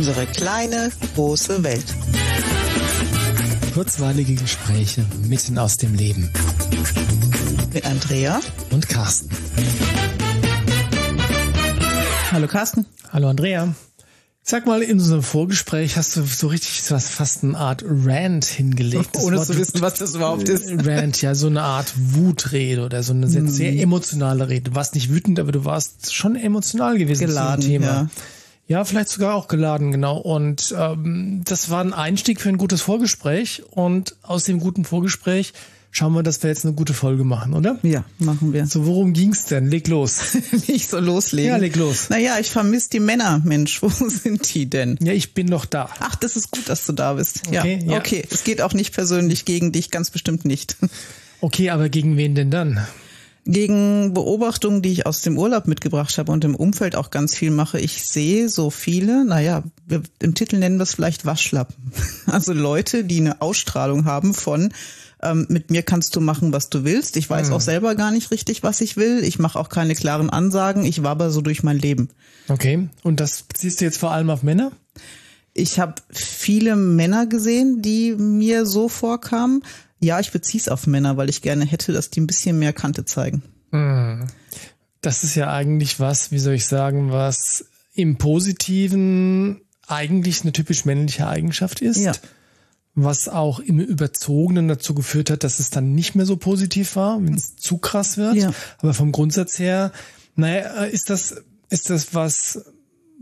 Unsere kleine, große Welt. Kurzweilige Gespräche mitten aus dem Leben. Mit Andrea und Carsten. Hallo Carsten. Hallo Andrea. Sag mal, in unserem Vorgespräch hast du so richtig was, fast eine Art Rant hingelegt. Ohne Wort, zu wissen, was das überhaupt ist. Rant, ja, so eine Art Wutrede oder so eine sehr, sehr emotionale Rede. Du warst nicht wütend, aber du warst schon emotional gewesen Geladen, zu dem Thema. Ja. Ja, vielleicht sogar auch geladen, genau. Und ähm, das war ein Einstieg für ein gutes Vorgespräch. Und aus dem guten Vorgespräch schauen wir, dass wir jetzt eine gute Folge machen, oder? Ja, machen wir. So, worum ging's denn? Leg los. Nicht so loslegen. Ja, leg los. Naja, ich vermisse die Männer, Mensch. Wo sind die denn? Ja, ich bin doch da. Ach, das ist gut, dass du da bist. Okay, ja, ja. okay. Es geht auch nicht persönlich gegen dich, ganz bestimmt nicht. Okay, aber gegen wen denn dann? Gegen Beobachtungen, die ich aus dem Urlaub mitgebracht habe und im Umfeld auch ganz viel mache. Ich sehe so viele, naja, wir, im Titel nennen wir es vielleicht Waschlappen. Also Leute, die eine Ausstrahlung haben von ähm, mit mir kannst du machen, was du willst. Ich weiß Mhm. auch selber gar nicht richtig, was ich will. Ich mache auch keine klaren Ansagen. Ich wabber so durch mein Leben. Okay, und das beziehst du jetzt vor allem auf Männer? Ich habe viele Männer gesehen, die mir so vorkamen. Ja, ich beziehe es auf Männer, weil ich gerne hätte, dass die ein bisschen mehr Kante zeigen. Das ist ja eigentlich was, wie soll ich sagen, was im Positiven eigentlich eine typisch männliche Eigenschaft ist. Ja. Was auch im Überzogenen dazu geführt hat, dass es dann nicht mehr so positiv war, wenn es zu krass wird. Ja. Aber vom Grundsatz her, naja, ist das, ist das was,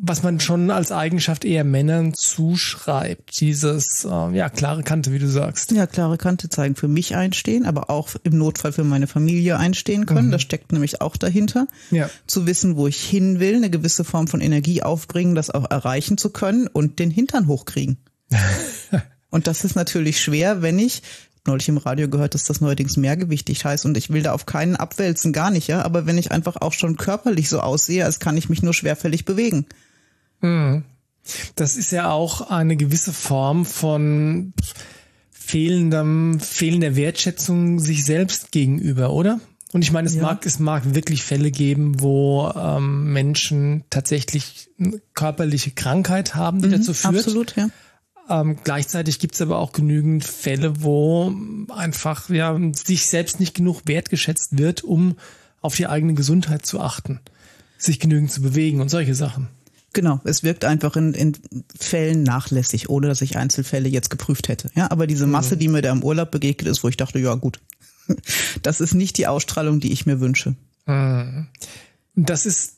was man schon als Eigenschaft eher Männern zuschreibt. Dieses, äh, ja, klare Kante, wie du sagst. Ja, klare Kante zeigen, für mich einstehen, aber auch im Notfall für meine Familie einstehen können. Das steckt nämlich auch dahinter. Ja. Zu wissen, wo ich hin will, eine gewisse Form von Energie aufbringen, das auch erreichen zu können und den Hintern hochkriegen. und das ist natürlich schwer, wenn ich neulich im Radio gehört, dass das neuerdings mehrgewichtig heißt und ich will da auf keinen abwälzen, gar nicht, ja. Aber wenn ich einfach auch schon körperlich so aussehe, als kann ich mich nur schwerfällig bewegen. Das ist ja auch eine gewisse Form von fehlendem, fehlender Wertschätzung sich selbst gegenüber, oder? Und ich meine, es Ja. mag, es mag wirklich Fälle geben, wo ähm, Menschen tatsächlich eine körperliche Krankheit haben, die dazu führt. Mhm, Absolut, ja. Ähm, gleichzeitig gibt es aber auch genügend Fälle, wo einfach ja sich selbst nicht genug wertgeschätzt wird, um auf die eigene Gesundheit zu achten, sich genügend zu bewegen und solche Sachen. Genau, es wirkt einfach in, in Fällen nachlässig, ohne dass ich Einzelfälle jetzt geprüft hätte. Ja, aber diese Masse, die mir da im Urlaub begegnet ist, wo ich dachte, ja gut, das ist nicht die Ausstrahlung, die ich mir wünsche. Und das ist,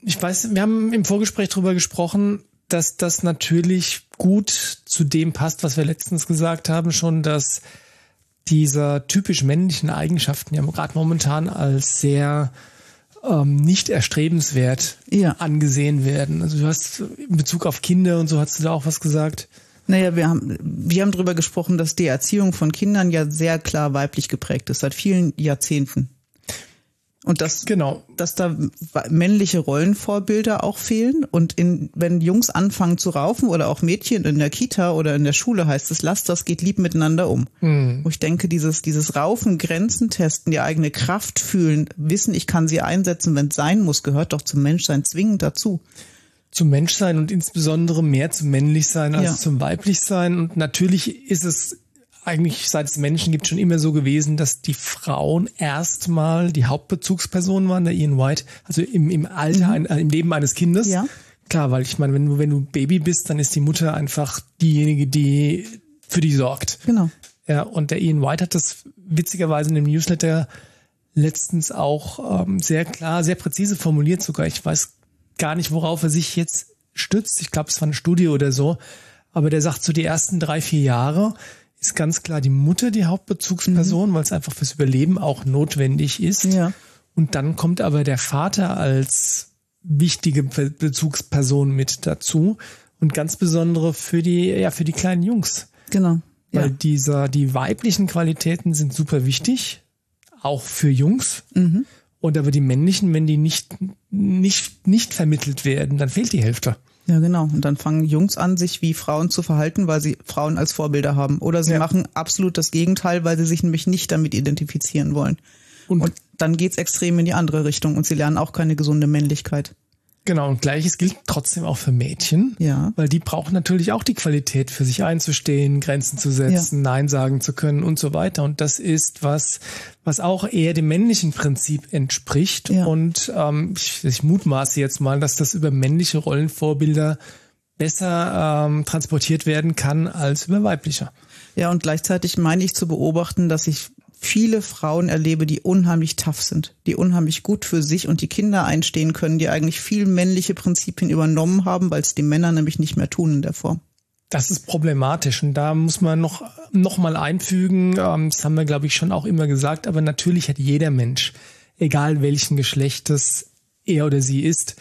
ich weiß, wir haben im Vorgespräch drüber gesprochen, dass das natürlich gut zu dem passt, was wir letztens gesagt haben, schon, dass dieser typisch männlichen Eigenschaften ja gerade momentan als sehr ähm, nicht erstrebenswert Ja. angesehen werden. Also du hast in Bezug auf Kinder und so hast du da auch was gesagt. Naja, wir haben, wir haben darüber gesprochen, dass die Erziehung von Kindern ja sehr klar weiblich geprägt ist, seit vielen Jahrzehnten. Und dass, Genau. dass da männliche Rollenvorbilder auch fehlen. Und in, wenn Jungs anfangen zu raufen oder auch Mädchen in der Kita oder in der Schule heißt es, lasst das, geht lieb miteinander um. Wo ich denke, dieses, dieses Raufen, Grenzen testen, die eigene Kraft fühlen, wissen, ich kann sie einsetzen, wenn es sein muss, gehört doch zum Menschsein zwingend dazu. zum Menschsein und insbesondere mehr zum Männlichsein als Ja. zum Weiblichsein. Und natürlich ist es eigentlich, seit es Menschen gibt, schon immer so gewesen, dass die Frauen erstmal die Hauptbezugspersonen waren, der Ian White, also im, im Alter, ein, äh, im Leben eines Kindes. Ja. Klar, weil ich meine, wenn du, wenn du Baby bist, dann ist die Mutter einfach diejenige, die für die sorgt. Genau. Ja, und der Ian White hat das witzigerweise in dem Newsletter letztens auch ähm, sehr klar, sehr präzise formuliert sogar. Ich weiß gar nicht, worauf er sich jetzt stützt. Ich glaube, es war eine Studie oder so. Aber der sagt, so die ersten drei, vier Jahre ist ganz klar die Mutter die Hauptbezugsperson, weil es einfach fürs Überleben auch notwendig ist. Ja. Und dann kommt aber der Vater als wichtige Be- Bezugsperson mit dazu. Und ganz besondere für die, ja, für die kleinen Jungs. Genau. Weil Ja. dieser, die weiblichen Qualitäten sind super wichtig, auch für Jungs. Mhm. Und aber die männlichen, wenn die nicht, nicht, nicht vermittelt werden, dann fehlt die Hälfte. Ja, genau. Und dann fangen Jungs an, sich wie Frauen zu verhalten, weil sie Frauen als Vorbilder haben. Oder sie Ja. machen absolut das Gegenteil, weil sie sich nämlich nicht damit identifizieren wollen. Und, Und dann geht's extrem in die andere Richtung und sie lernen auch keine gesunde Männlichkeit. Genau, und gleiches gilt trotzdem auch für Mädchen. Ja. Weil die brauchen natürlich auch die Qualität, für sich einzustehen, Grenzen zu setzen, ja. Nein sagen zu können und so weiter. Und das ist was, was auch eher dem männlichen Prinzip entspricht. Ja. Und ähm, ich, ich mutmaße jetzt mal, dass das über männliche Rollenvorbilder besser ähm, transportiert werden kann als über weibliche. Ja, und gleichzeitig meine ich zu beobachten, dass ich viele Frauen erlebe, die unheimlich tough sind, die unheimlich gut für sich und die Kinder einstehen können, die eigentlich viel männliche Prinzipien übernommen haben, weil es die Männer nämlich nicht mehr tun in der Form. Das ist problematisch und da muss man noch, noch mal einfügen, ähm, das haben wir glaube ich schon auch immer gesagt, aber natürlich hat jeder Mensch, egal welchen Geschlechtes er oder sie ist,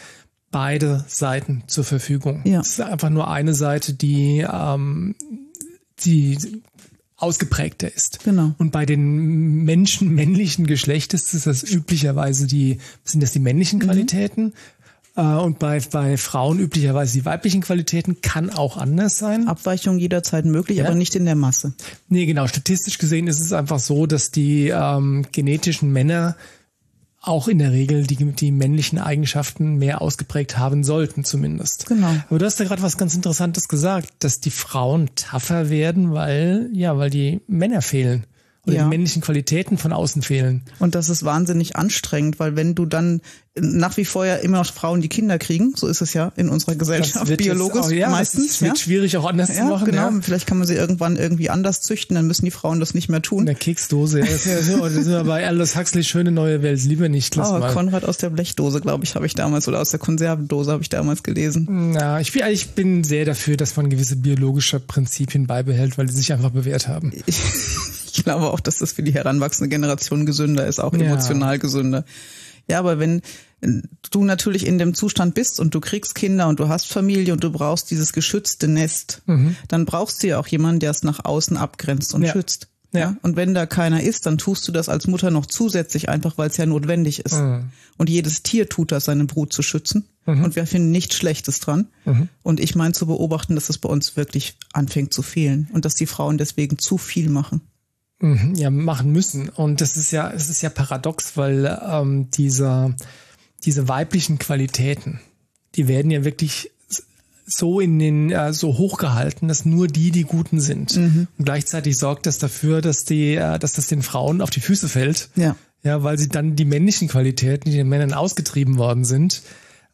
beide Seiten zur Verfügung. Ja. Es ist einfach nur eine Seite, die ähm, die ausgeprägter ist. Genau. Und bei den Menschen männlichen Geschlechtes ist das üblicherweise die, sind das die männlichen mhm. Qualitäten. Äh, und bei, bei Frauen üblicherweise die weiblichen Qualitäten kann auch anders sein. Abweichung jederzeit möglich, ja. aber nicht in der Masse. Nee, genau. Statistisch gesehen ist es einfach so, dass die ähm, genetischen Männer auch in der Regel die, die männlichen Eigenschaften mehr ausgeprägt haben sollten, zumindest. Genau. Aber du hast ja gerade was ganz Interessantes gesagt, dass die Frauen tougher werden, weil, ja, weil die Männer fehlen oder ja. die männlichen Qualitäten von außen fehlen. Und das ist wahnsinnig anstrengend, weil wenn du dann nach wie vor ja immer noch Frauen die Kinder kriegen, so ist es ja in unserer Gesellschaft biologisch auch, ja, meistens. Es wird ja. schwierig auch anders zu machen. Genau, vielleicht kann man sie irgendwann irgendwie anders züchten, dann müssen die Frauen das nicht mehr tun. In der Keksdose. Ja, das ist ja, sind wir bei Aldous Huxley schöne neue Welt, lieber nicht. Lass oh, mal. Konrad aus der Blechdose, glaube ich, habe ich damals oder aus der Konservendose habe ich damals gelesen. Ja, ich bin, ich bin sehr dafür, dass man gewisse biologische Prinzipien beibehält, weil die sich einfach bewährt haben. ich glaube auch, dass das für die heranwachsende Generation gesünder ist, auch emotional gesünder. Ja, aber wenn du natürlich in dem Zustand bist und du kriegst Kinder und du hast Familie und du brauchst dieses geschützte Nest, mhm. dann brauchst du ja auch jemanden, der es nach außen abgrenzt und ja. schützt. Ja. ja. Und wenn da keiner ist, dann tust du das als Mutter noch zusätzlich einfach, weil es ja notwendig ist. Mhm. Und jedes Tier tut das, seine Brut zu schützen. Mhm. Und wir finden nichts Schlechtes dran. Mhm. Und ich meine zu beobachten, dass es bei uns wirklich anfängt zu fehlen und dass die Frauen deswegen zu viel machen. Mhm. Ja, machen müssen. Und das ist ja, es ist ja paradox, weil ähm, dieser diese weiblichen Qualitäten, die werden ja wirklich so in den äh, so hochgehalten, dass nur die die Guten sind. Mhm. Und gleichzeitig sorgt das dafür, dass die, äh, dass das den Frauen auf die Füße fällt. Ja. Ja, weil sie dann die männlichen Qualitäten, die den Männern ausgetrieben worden sind,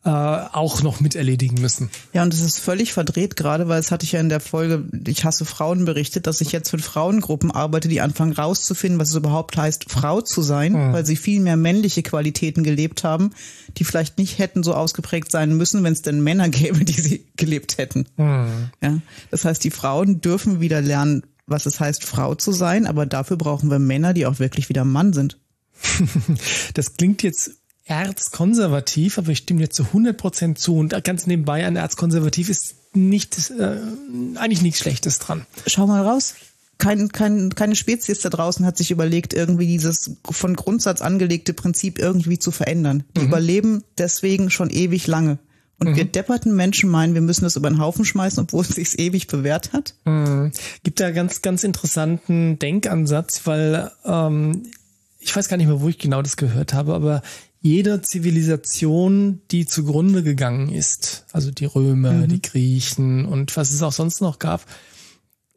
äh, auch noch mit erledigen müssen. Ja, und das ist völlig verdreht, gerade weil es hatte ich ja in der Folge, ich hasse Frauen berichtet, dass ich jetzt mit Frauengruppen arbeite, die anfangen rauszufinden, was es überhaupt heißt, Frau zu sein, mhm. weil sie viel mehr männliche Qualitäten gelebt haben, die vielleicht nicht hätten so ausgeprägt sein müssen, wenn es denn Männer gäbe, die sie gelebt hätten. Mhm. Ja, das heißt, die Frauen dürfen wieder lernen, was es heißt, Frau zu sein, aber dafür brauchen wir Männer, die auch wirklich wieder Mann sind. das klingt jetzt erzkonservativ, aber ich stimme dir zu 100 Prozent zu. Und ganz nebenbei, ein Erzkonservativ ist nicht, äh, eigentlich nichts Schlechtes dran. Schau mal raus. Kein, kein, keine Spezies da draußen hat sich überlegt, irgendwie dieses von Grundsatz angelegte Prinzip irgendwie zu verändern. Die mhm. überleben deswegen schon ewig lange. Und mhm. wir depperten Menschen meinen, wir müssen das über den Haufen schmeißen, obwohl es sich ewig bewährt hat. Mhm. Gibt da ganz, ganz interessanten Denkansatz, weil ähm, ich weiß gar nicht mehr, wo ich genau das gehört habe, aber jeder Zivilisation, die zugrunde gegangen ist, also die Römer, mhm. die Griechen und was es auch sonst noch gab,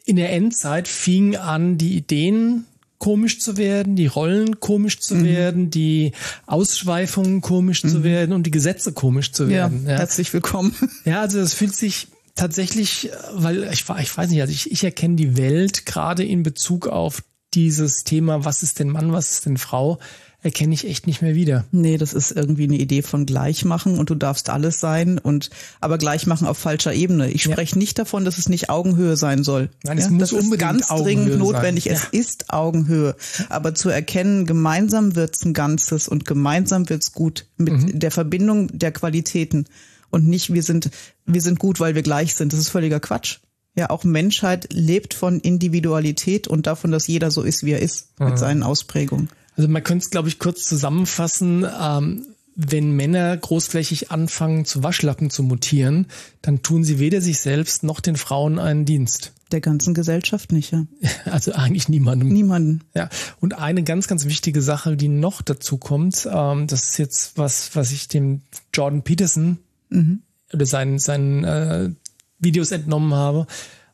in der Endzeit fing an, die Ideen komisch zu werden, die Rollen komisch zu mhm. werden, die Ausschweifungen komisch mhm. zu werden und die Gesetze komisch zu werden. Ja, ja. Herzlich willkommen. Ja, also das fühlt sich tatsächlich, weil ich, ich weiß nicht, also ich, ich erkenne die Welt gerade in Bezug auf dieses Thema, was ist denn Mann, was ist denn Frau, erkenne ich echt nicht mehr wieder. Nee, das ist irgendwie eine Idee von Gleichmachen und du darfst alles sein und aber Gleichmachen auf falscher Ebene. Ich spreche ja. nicht davon, dass es nicht Augenhöhe sein soll. Nein, es ja, muss das ist ganz Augenhöhe dringend notwendig. Sein. Es ja. ist Augenhöhe. Aber zu erkennen, gemeinsam wird's ein Ganzes und gemeinsam wird's gut mit mhm. der Verbindung der Qualitäten und nicht wir sind wir sind gut, weil wir gleich sind. Das ist völliger Quatsch. Ja, auch Menschheit lebt von Individualität und davon, dass jeder so ist, wie er ist, mhm. mit seinen Ausprägungen. Also man könnte es, glaube ich, kurz zusammenfassen. Ähm, wenn Männer großflächig anfangen, zu Waschlappen zu mutieren, dann tun sie weder sich selbst noch den Frauen einen Dienst. Der ganzen Gesellschaft nicht, ja. Also eigentlich niemandem. Niemanden. Ja. Und eine ganz, ganz wichtige Sache, die noch dazu kommt, ähm, das ist jetzt was, was ich dem Jordan Peterson mhm. oder seinen, seinen äh, Videos entnommen habe.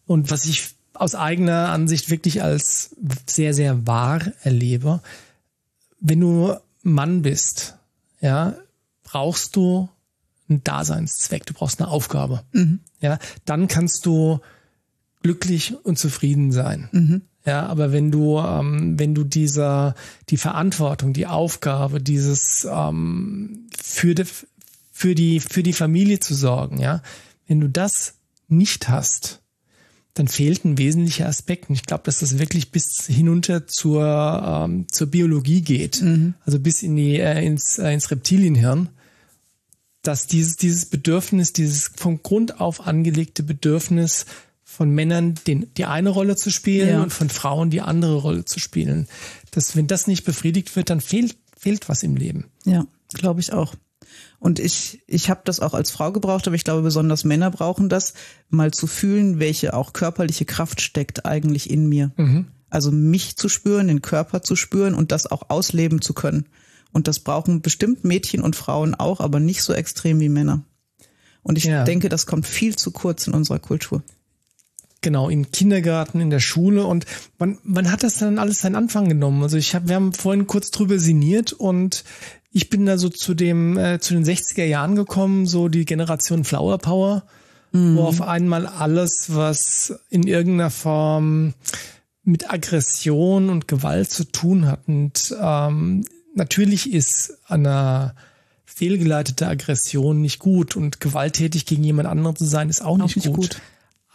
Und was ich aus eigener Ansicht wirklich als sehr, sehr wahr erlebe, wenn du Mann bist, ja, brauchst du einen Daseinszweck, du brauchst eine Aufgabe. Mhm. Ja, dann kannst du glücklich und zufrieden sein. Mhm. Ja, aber wenn du, ähm, wenn du dieser, die Verantwortung, die Aufgabe, dieses ähm, für, die, für die, für die Familie zu sorgen, ja, wenn du das nicht hast, dann fehlt ein wesentlicher Aspekt. Und ich glaube, dass das wirklich bis hinunter zur, ähm, zur Biologie geht. Mhm. Also bis in die, äh, ins, äh, ins Reptilienhirn. Dass dieses, dieses Bedürfnis, dieses vom Grund auf angelegte Bedürfnis von Männern den, die eine Rolle zu spielen ja. und von Frauen die andere Rolle zu spielen. Dass, wenn das nicht befriedigt wird, dann fehlt, fehlt was im Leben. Ja, glaube ich auch. Und ich, ich habe das auch als Frau gebraucht, aber ich glaube, besonders Männer brauchen das, mal zu fühlen, welche auch körperliche Kraft steckt eigentlich in mir. Mhm. Also mich zu spüren, den Körper zu spüren und das auch ausleben zu können. Und das brauchen bestimmt Mädchen und Frauen auch, aber nicht so extrem wie Männer. Und ich ja. denke, das kommt viel zu kurz in unserer Kultur. Genau, im Kindergarten, in der Schule und wann, wann hat das dann alles seinen Anfang genommen? Also ich habe, wir haben vorhin kurz drüber sinniert und ich bin da so zu dem, äh, zu den 60er Jahren gekommen, so die Generation Flower Power, mhm. wo auf einmal alles, was in irgendeiner Form mit Aggression und Gewalt zu tun hat. Und ähm, natürlich ist eine fehlgeleitete Aggression nicht gut und gewalttätig gegen jemand anderen zu sein ist auch, auch nicht, nicht gut. gut.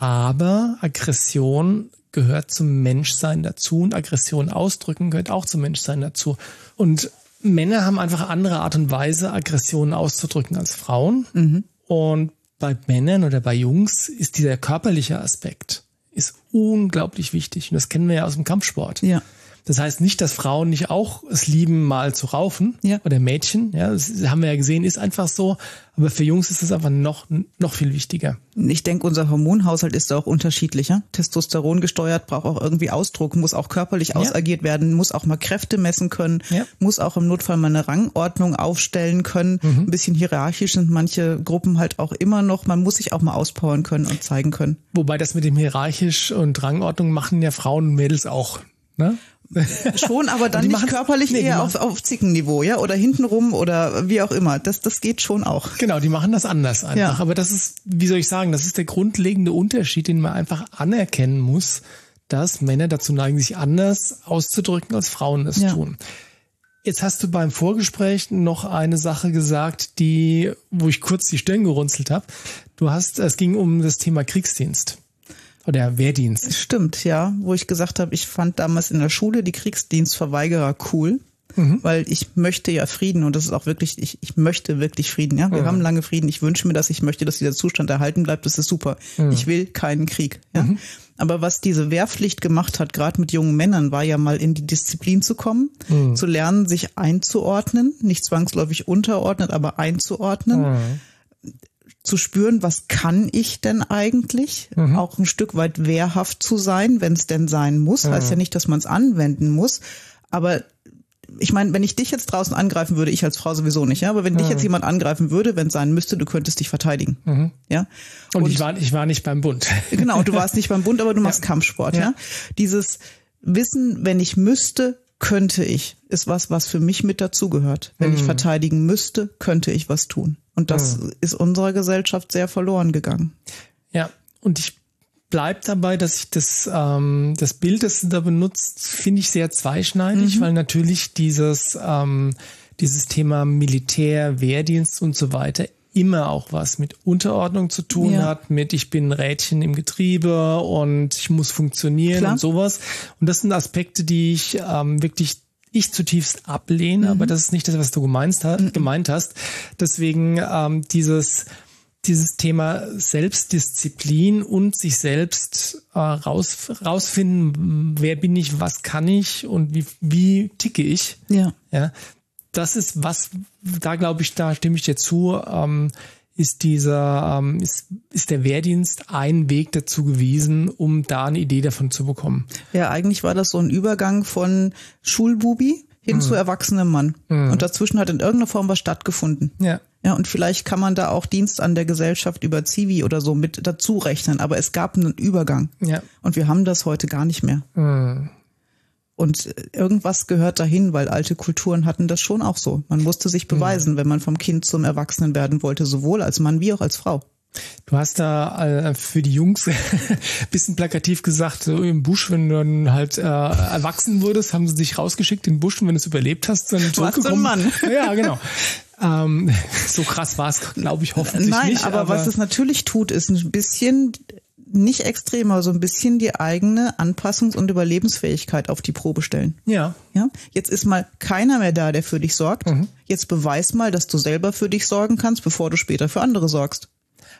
Aber Aggression gehört zum Menschsein dazu und Aggression ausdrücken gehört auch zum Menschsein dazu. Und Männer haben einfach andere Art und Weise, Aggressionen auszudrücken als Frauen. Mhm. Und bei Männern oder bei Jungs ist dieser körperliche Aspekt ist unglaublich wichtig. Und das kennen wir ja aus dem Kampfsport. Ja. Das heißt nicht, dass Frauen nicht auch es lieben, mal zu raufen ja. oder Mädchen. Ja, das haben wir ja gesehen, ist einfach so. Aber für Jungs ist es einfach noch, noch viel wichtiger. Ich denke, unser Hormonhaushalt ist auch unterschiedlicher. Testosteron gesteuert, braucht auch irgendwie Ausdruck, muss auch körperlich ja. ausagiert werden, muss auch mal Kräfte messen können, ja. muss auch im Notfall mal eine Rangordnung aufstellen können. Mhm. Ein bisschen hierarchisch sind manche Gruppen halt auch immer noch. Man muss sich auch mal auspowern können und zeigen können. Wobei das mit dem hierarchisch und Rangordnung machen ja Frauen und Mädels auch. Ne? Schon, aber dann nicht körperlich nee, eher auf, auf Zickenniveau, ja, oder hintenrum oder wie auch immer. Das, das geht schon auch. Genau, die machen das anders einfach. Ja. Aber das ist, wie soll ich sagen, das ist der grundlegende Unterschied, den man einfach anerkennen muss, dass Männer dazu neigen, sich anders auszudrücken, als Frauen es ja. tun. Jetzt hast du beim Vorgespräch noch eine Sache gesagt, die, wo ich kurz die Stirn gerunzelt habe. Du hast, es ging um das Thema Kriegsdienst. Oder Wehrdienst. Stimmt, ja. Wo ich gesagt habe, ich fand damals in der Schule die Kriegsdienstverweigerer cool. Mhm. Weil ich möchte ja Frieden und das ist auch wirklich, ich, ich möchte wirklich Frieden, ja. Wir mhm. haben lange Frieden. Ich wünsche mir das, ich möchte, dass dieser Zustand erhalten bleibt. Das ist super. Mhm. Ich will keinen Krieg, ja. Mhm. Aber was diese Wehrpflicht gemacht hat, gerade mit jungen Männern, war ja mal in die Disziplin zu kommen, mhm. zu lernen, sich einzuordnen, nicht zwangsläufig unterordnet, aber einzuordnen mhm zu spüren, was kann ich denn eigentlich? Mhm. Auch ein Stück weit wehrhaft zu sein, wenn es denn sein muss. Mhm. Heißt ja nicht, dass man es anwenden muss. Aber ich meine, wenn ich dich jetzt draußen angreifen würde, ich als Frau sowieso nicht, ja, aber wenn mhm. dich jetzt jemand angreifen würde, wenn es sein müsste, du könntest dich verteidigen. Mhm. Ja. Und, Und, ich war, ich war nicht beim Bund. Genau, du warst nicht beim Bund, aber du machst ja. Kampfsport, ja. ja. Dieses Wissen, wenn ich müsste, könnte ich, ist was, was für mich mit dazugehört. Wenn mhm. ich verteidigen müsste, könnte ich was tun. Und das mhm. ist unserer Gesellschaft sehr verloren gegangen. Ja, und ich bleib dabei, dass ich das, ähm, das Bild, das du da benutzt, finde ich sehr zweischneidig, mhm. weil natürlich dieses, ähm, dieses Thema Militär, Wehrdienst und so weiter immer auch was mit Unterordnung zu tun ja. hat, mit ich bin Rädchen im Getriebe und ich muss funktionieren Klar. und sowas. Und das sind Aspekte, die ich ähm, wirklich ich zutiefst ablehne, mhm. aber das ist nicht das, was du gemeint, mhm. gemeint hast. Deswegen ähm, dieses dieses Thema Selbstdisziplin und sich selbst äh, raus, rausfinden, wer bin ich, was kann ich und wie, wie ticke ich. Ja. ja das ist was, da glaube ich, da stimme ich dir zu, ähm, ist dieser, ähm, ist, ist der Wehrdienst ein Weg dazu gewesen, um da eine Idee davon zu bekommen. Ja, eigentlich war das so ein Übergang von Schulbubi hin mhm. zu erwachsenem Mann. Mhm. Und dazwischen hat in irgendeiner Form was stattgefunden. Ja. Ja, und vielleicht kann man da auch Dienst an der Gesellschaft über Zivi oder so mit dazu rechnen, aber es gab einen Übergang. Ja. Und wir haben das heute gar nicht mehr. Mhm. Und irgendwas gehört dahin, weil alte Kulturen hatten das schon auch so. Man musste sich beweisen, wenn man vom Kind zum Erwachsenen werden wollte, sowohl als Mann wie auch als Frau. Du hast da äh, für die Jungs bisschen plakativ gesagt, so im Busch, wenn du dann halt äh, erwachsen wurdest, haben sie dich rausgeschickt in den Busch und wenn du es überlebt hast, dann zurückgekommen. Du ein Mann. Ja, genau. ähm, so krass war es, glaube ich, hoffentlich Nein, nicht. Aber, aber was es natürlich tut, ist ein bisschen nicht extrem, aber so ein bisschen die eigene Anpassungs- und Überlebensfähigkeit auf die Probe stellen. Ja. Ja. Jetzt ist mal keiner mehr da, der für dich sorgt. Mhm. Jetzt beweis mal, dass du selber für dich sorgen kannst, bevor du später für andere sorgst.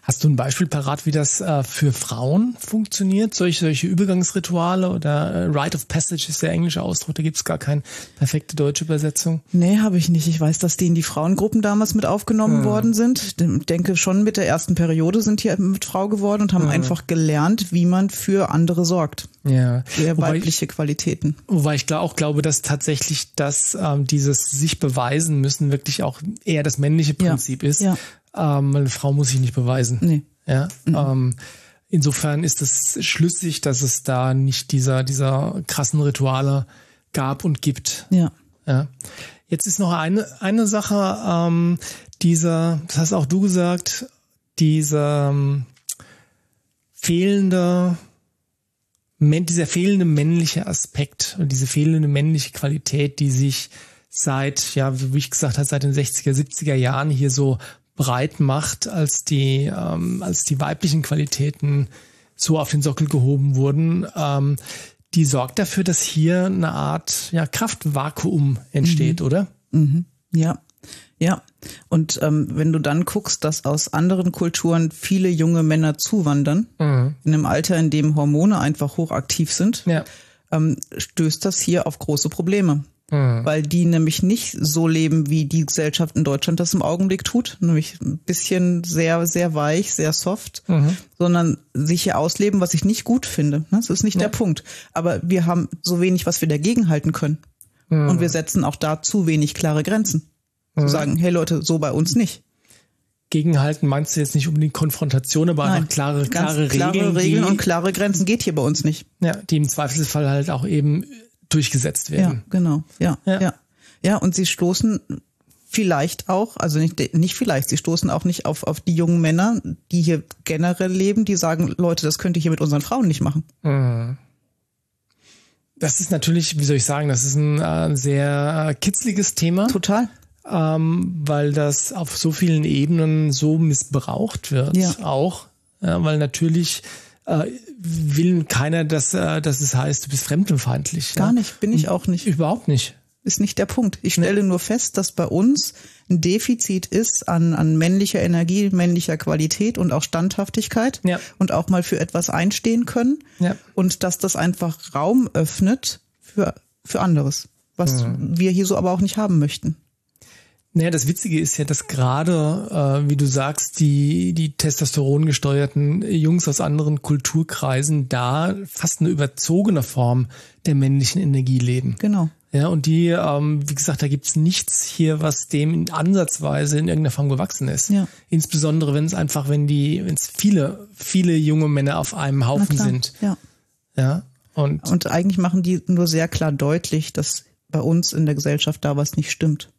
Hast du ein Beispiel parat, wie das äh, für Frauen funktioniert? Solche, solche Übergangsrituale oder äh, Rite of Passage ist der englische Ausdruck, da gibt's gar keine perfekte deutsche Übersetzung. Nee, habe ich nicht. Ich weiß, dass die in die Frauengruppen damals mit aufgenommen Hm. worden sind. Ich denke schon mit der ersten Periode sind die mit Frau geworden und haben einfach gelernt, wie man für andere sorgt. Ja. Sehr Wobei ich- weibliche Qualitäten. Wobei ich auch glaube, dass tatsächlich das ähm, dieses sich beweisen müssen wirklich auch eher das männliche Ja. Prinzip ist. Ja. Ähm, eine Frau muss sich nicht beweisen. Nee. Ja. Ähm, insofern ist es schlüssig, dass es da nicht dieser dieser krassen Rituale gab und gibt. Ja. Ja. Jetzt ist noch eine, eine Sache, ähm, dieser, das hast auch du gesagt, dieser ähm, fehlende, dieser fehlende männliche Aspekt und diese fehlende männliche Qualität, die sich seit, ja, wie ich gesagt habe, seit den 60er, 70er Jahren hier so breit macht, als die, ähm, als die weiblichen Qualitäten so auf den Sockel gehoben wurden, ähm, die sorgt dafür, dass hier eine Art ja, Kraftvakuum entsteht, oder? Ja, ja. Und ähm, wenn du dann guckst, dass aus anderen Kulturen viele junge Männer zuwandern, in einem Alter, in dem Hormone einfach hochaktiv sind, Ja. ähm, stößt das hier auf große Probleme. Weil die nämlich nicht so leben, wie die Gesellschaft in Deutschland das im Augenblick tut, nämlich ein bisschen sehr, sehr weich, sehr soft, sondern sich hier ausleben, was ich nicht gut finde. ne? Das ist nicht der Punkt. Aber wir haben so wenig, was wir dagegen halten können. Und wir setzen auch da zu wenig klare Grenzen. Zu sagen, hey Leute, so bei uns nicht. Gegenhalten meinst du jetzt nicht unbedingt Konfrontation, aber einfach klare, klare, klare Regeln, Regeln die, und klare Grenzen geht hier bei uns nicht. ja, die im Zweifelsfall halt auch eben durchgesetzt Ja, werden. genau. Ja, Ja. ja. Ja, und sie stoßen vielleicht auch, also nicht, nicht vielleicht, sie stoßen auch nicht auf, auf die jungen Männer, die hier generell leben, die sagen, Leute, das könnt ihr hier mit unseren Frauen nicht machen. Das ist natürlich, wie soll ich sagen, das ist ein äh, sehr kitzliges Thema, Total. ähm, weil das auf so vielen Ebenen so missbraucht wird. Ja. Auch, ja, weil natürlich äh, will keiner, dass, äh, dass es heißt, du bist fremdenfeindlich. Gar ja. nicht, bin ich auch nicht. Überhaupt nicht. Ist nicht der Punkt. Ich stelle nur fest, dass bei uns ein Defizit ist an, an männlicher Energie, männlicher Qualität und auch Standhaftigkeit Ja. und auch mal für etwas einstehen können Ja. und dass das einfach Raum öffnet für, für anderes, was wir hier so aber auch nicht haben möchten. Naja, das Witzige ist ja, dass gerade, äh, wie du sagst, die, die testosterongesteuerten Jungs aus anderen Kulturkreisen da fast eine überzogene Form der männlichen Energie leben. Genau. Ja, und die, ähm, wie gesagt, da gibt's nichts hier, was dem in ansatzweise in irgendeiner Form gewachsen ist. Ja. Insbesondere wenn es einfach, wenn die, wenn es viele, viele junge Männer auf einem Haufen sind. Ja. Ja. Und Und eigentlich machen die nur sehr klar deutlich, dass bei uns in der Gesellschaft da was nicht stimmt.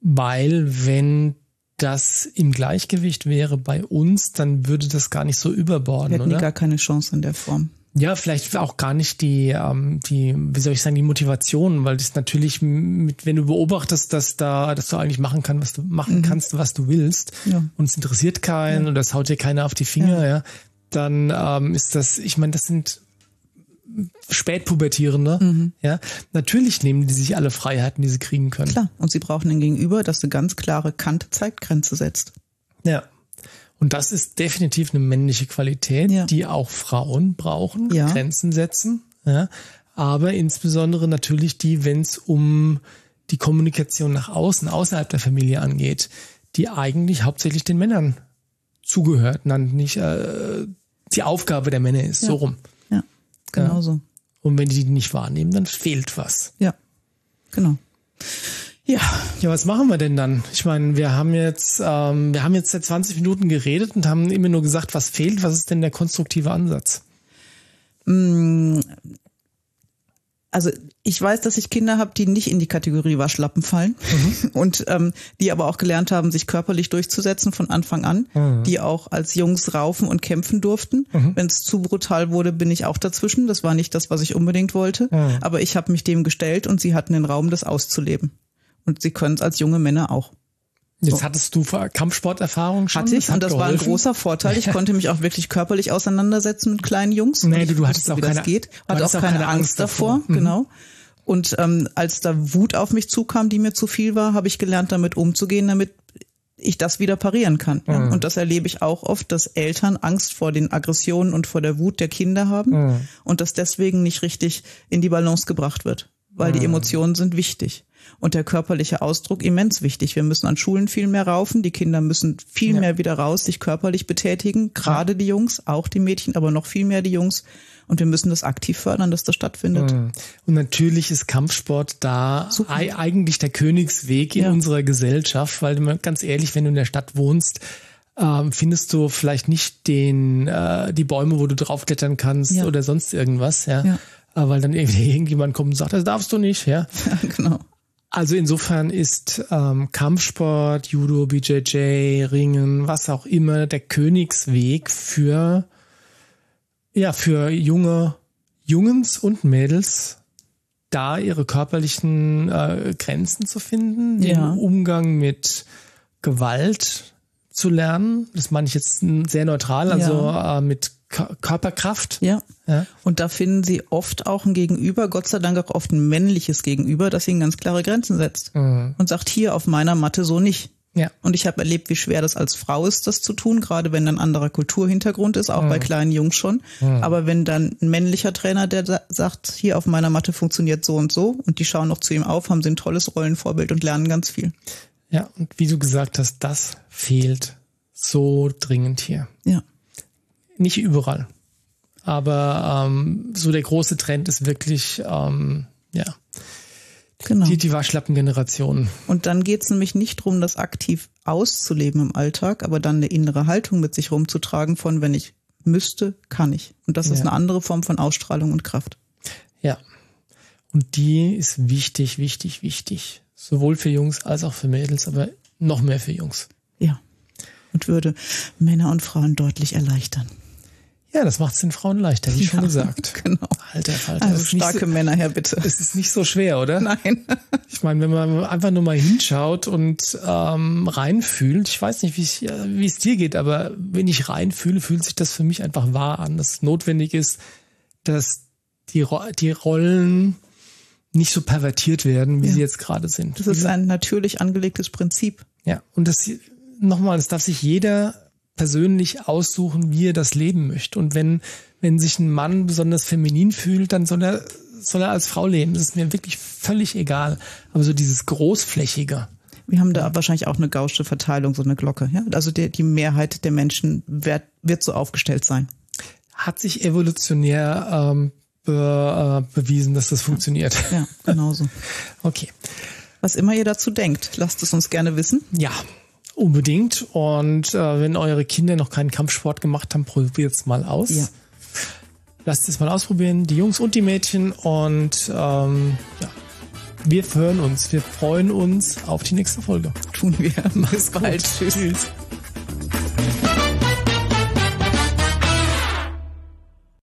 Weil wenn das im Gleichgewicht wäre bei uns, dann würde das gar nicht so Wir überborden, hätten oder? gar keine Chance in der Form. Ja, vielleicht auch gar nicht die, ähm, die, wie soll ich sagen, die Motivation, weil das natürlich mit, wenn du beobachtest, dass da, dass du eigentlich machen kannst, was du machen kannst, was du willst, Ja. und es interessiert keinen und das haut dir keiner auf die Finger, ja, dann ähm, ist das, ich meine, das sind Spätpubertierende, ja. Natürlich nehmen die sich alle Freiheiten, die sie kriegen können. Klar. Und sie brauchen ein Gegenüber, das eine ganz klare Kante zeigt, Grenze setzt. Ja. Und das ist definitiv eine männliche Qualität, Ja. die auch Frauen brauchen, Ja. Grenzen setzen. Ja. Aber insbesondere natürlich die, wenn es um die Kommunikation nach außen, außerhalb der Familie angeht, die eigentlich hauptsächlich den Männern zugehört, dann nicht äh, die Aufgabe der Männer ist, so rum. Ja. Genau so. Und wenn die die nicht wahrnehmen, dann fehlt was. Ja, genau. Ja. Ja, was machen wir denn dann? Ich meine, wir haben jetzt, ähm, wir haben jetzt seit 20 Minuten geredet und haben immer nur gesagt, was fehlt. Was ist denn der konstruktive Ansatz? Also ich weiß, dass ich Kinder habe, die nicht in die Kategorie Waschlappen fallen mhm. und ähm, die aber auch gelernt haben, sich körperlich durchzusetzen von Anfang an, mhm. die auch als Jungs raufen und kämpfen durften. Mhm. Wenn es zu brutal wurde, bin ich auch dazwischen. Das war nicht das, was ich unbedingt wollte, mhm. aber ich habe mich dem gestellt und sie hatten den Raum, das auszuleben. Und sie können es als junge Männer auch. Jetzt hattest du Kampfsporterfahrung schon? Hatte ich und das geholfen? war ein großer Vorteil. Ich konnte mich auch wirklich körperlich auseinandersetzen mit kleinen Jungs. Nee, du, du hattest auch, keine, geht. Hatte auch, keine, keine Angst davor, davor. Mhm. genau. Und ähm, als da Wut auf mich zukam, die mir zu viel war, habe ich gelernt, damit umzugehen, damit ich das wieder parieren kann. Mhm. Und das erlebe ich auch oft, dass Eltern Angst vor den Aggressionen und vor der Wut der Kinder haben mhm. und das deswegen nicht richtig in die Balance gebracht wird, weil die mhm. Emotionen sind wichtig und der körperliche Ausdruck immens wichtig. Wir müssen an Schulen viel mehr raufen, die Kinder müssen viel ja. mehr wieder raus, sich körperlich betätigen, gerade ja. die Jungs, auch die Mädchen, aber noch viel mehr die Jungs. Und wir müssen das aktiv fördern, dass das stattfindet. Mhm. Und natürlich ist Kampfsport da Super. eigentlich der Königsweg in ja. unserer Gesellschaft, weil ganz ehrlich, wenn du in der Stadt wohnst, ähm, findest du vielleicht nicht den äh, die Bäume, wo du draufklettern kannst ja. oder sonst irgendwas, ja. ja. Äh, weil dann irgendwie irgendjemand kommt und sagt, das darfst du nicht, ja. ja genau. Also insofern ist ähm, Kampfsport, Judo, BJJ, Ringen, was auch immer der Königsweg für ja für junge Jungens und Mädels da ihre körperlichen äh, Grenzen zu finden, den ja. Umgang mit Gewalt zu lernen. Das meine ich jetzt sehr neutral, also ja. äh, mit Körperkraft. Ja. ja. Und da finden sie oft auch ein Gegenüber, Gott sei Dank auch oft ein männliches Gegenüber, das ihnen ganz klare Grenzen setzt mhm. und sagt hier auf meiner Matte so nicht. Ja. Und ich habe erlebt, wie schwer das als Frau ist, das zu tun, gerade wenn dann anderer Kulturhintergrund ist, auch mhm. bei kleinen Jungs schon. Mhm. Aber wenn dann ein männlicher Trainer, der sagt, hier auf meiner Matte funktioniert so und so, und die schauen noch zu ihm auf, haben sie ein tolles Rollenvorbild und lernen ganz viel. Ja, und wie du gesagt hast, das fehlt so dringend hier. Ja. Nicht überall. Aber ähm, so der große Trend ist wirklich, ähm, ja, genau. die, die Waschlappengeneration. Und dann geht es nämlich nicht darum, das aktiv auszuleben im Alltag, aber dann eine innere Haltung mit sich rumzutragen von, wenn ich müsste, kann ich. Und das ja. ist eine andere Form von Ausstrahlung und Kraft. Ja. Und die ist wichtig, wichtig, wichtig. Sowohl für Jungs als auch für Mädels, aber noch mehr für Jungs. Ja. Und würde Männer und Frauen deutlich erleichtern. Ja, das macht es den Frauen leichter, wie ja, schon gesagt. Genau. Alter, Alter. Also starke so, Männer her, bitte. Es ist nicht so schwer, oder? Nein. Ich meine, wenn man einfach nur mal hinschaut und ähm, reinfühlt, ich weiß nicht, wie es dir geht, aber wenn ich reinfühle, fühlt sich das für mich einfach wahr an, dass es notwendig ist, dass die, die Rollen nicht so pervertiert werden, wie ja. sie jetzt gerade sind. Das ist ein natürlich angelegtes Prinzip. Ja, und das nochmal, das darf sich jeder persönlich aussuchen, wie er das leben möchte. Und wenn, wenn sich ein Mann besonders feminin fühlt, dann soll er, soll er als Frau leben. Das ist mir wirklich völlig egal. Aber so dieses Großflächige. Wir haben da wahrscheinlich auch eine gausche Verteilung, so eine Glocke. Ja? Also die, die Mehrheit der Menschen wird, wird so aufgestellt sein. Hat sich evolutionär ähm, be, äh, bewiesen, dass das funktioniert. Ja, genau so. okay. Was immer ihr dazu denkt, lasst es uns gerne wissen. Ja, Unbedingt. Und äh, wenn eure Kinder noch keinen Kampfsport gemacht haben, probiert es mal aus. Ja. Lasst es mal ausprobieren, die Jungs und die Mädchen. Und ähm, ja, wir hören uns. Wir freuen uns auf die nächste Folge. Tun wir. Bis bald. Tschüss. Tschüss.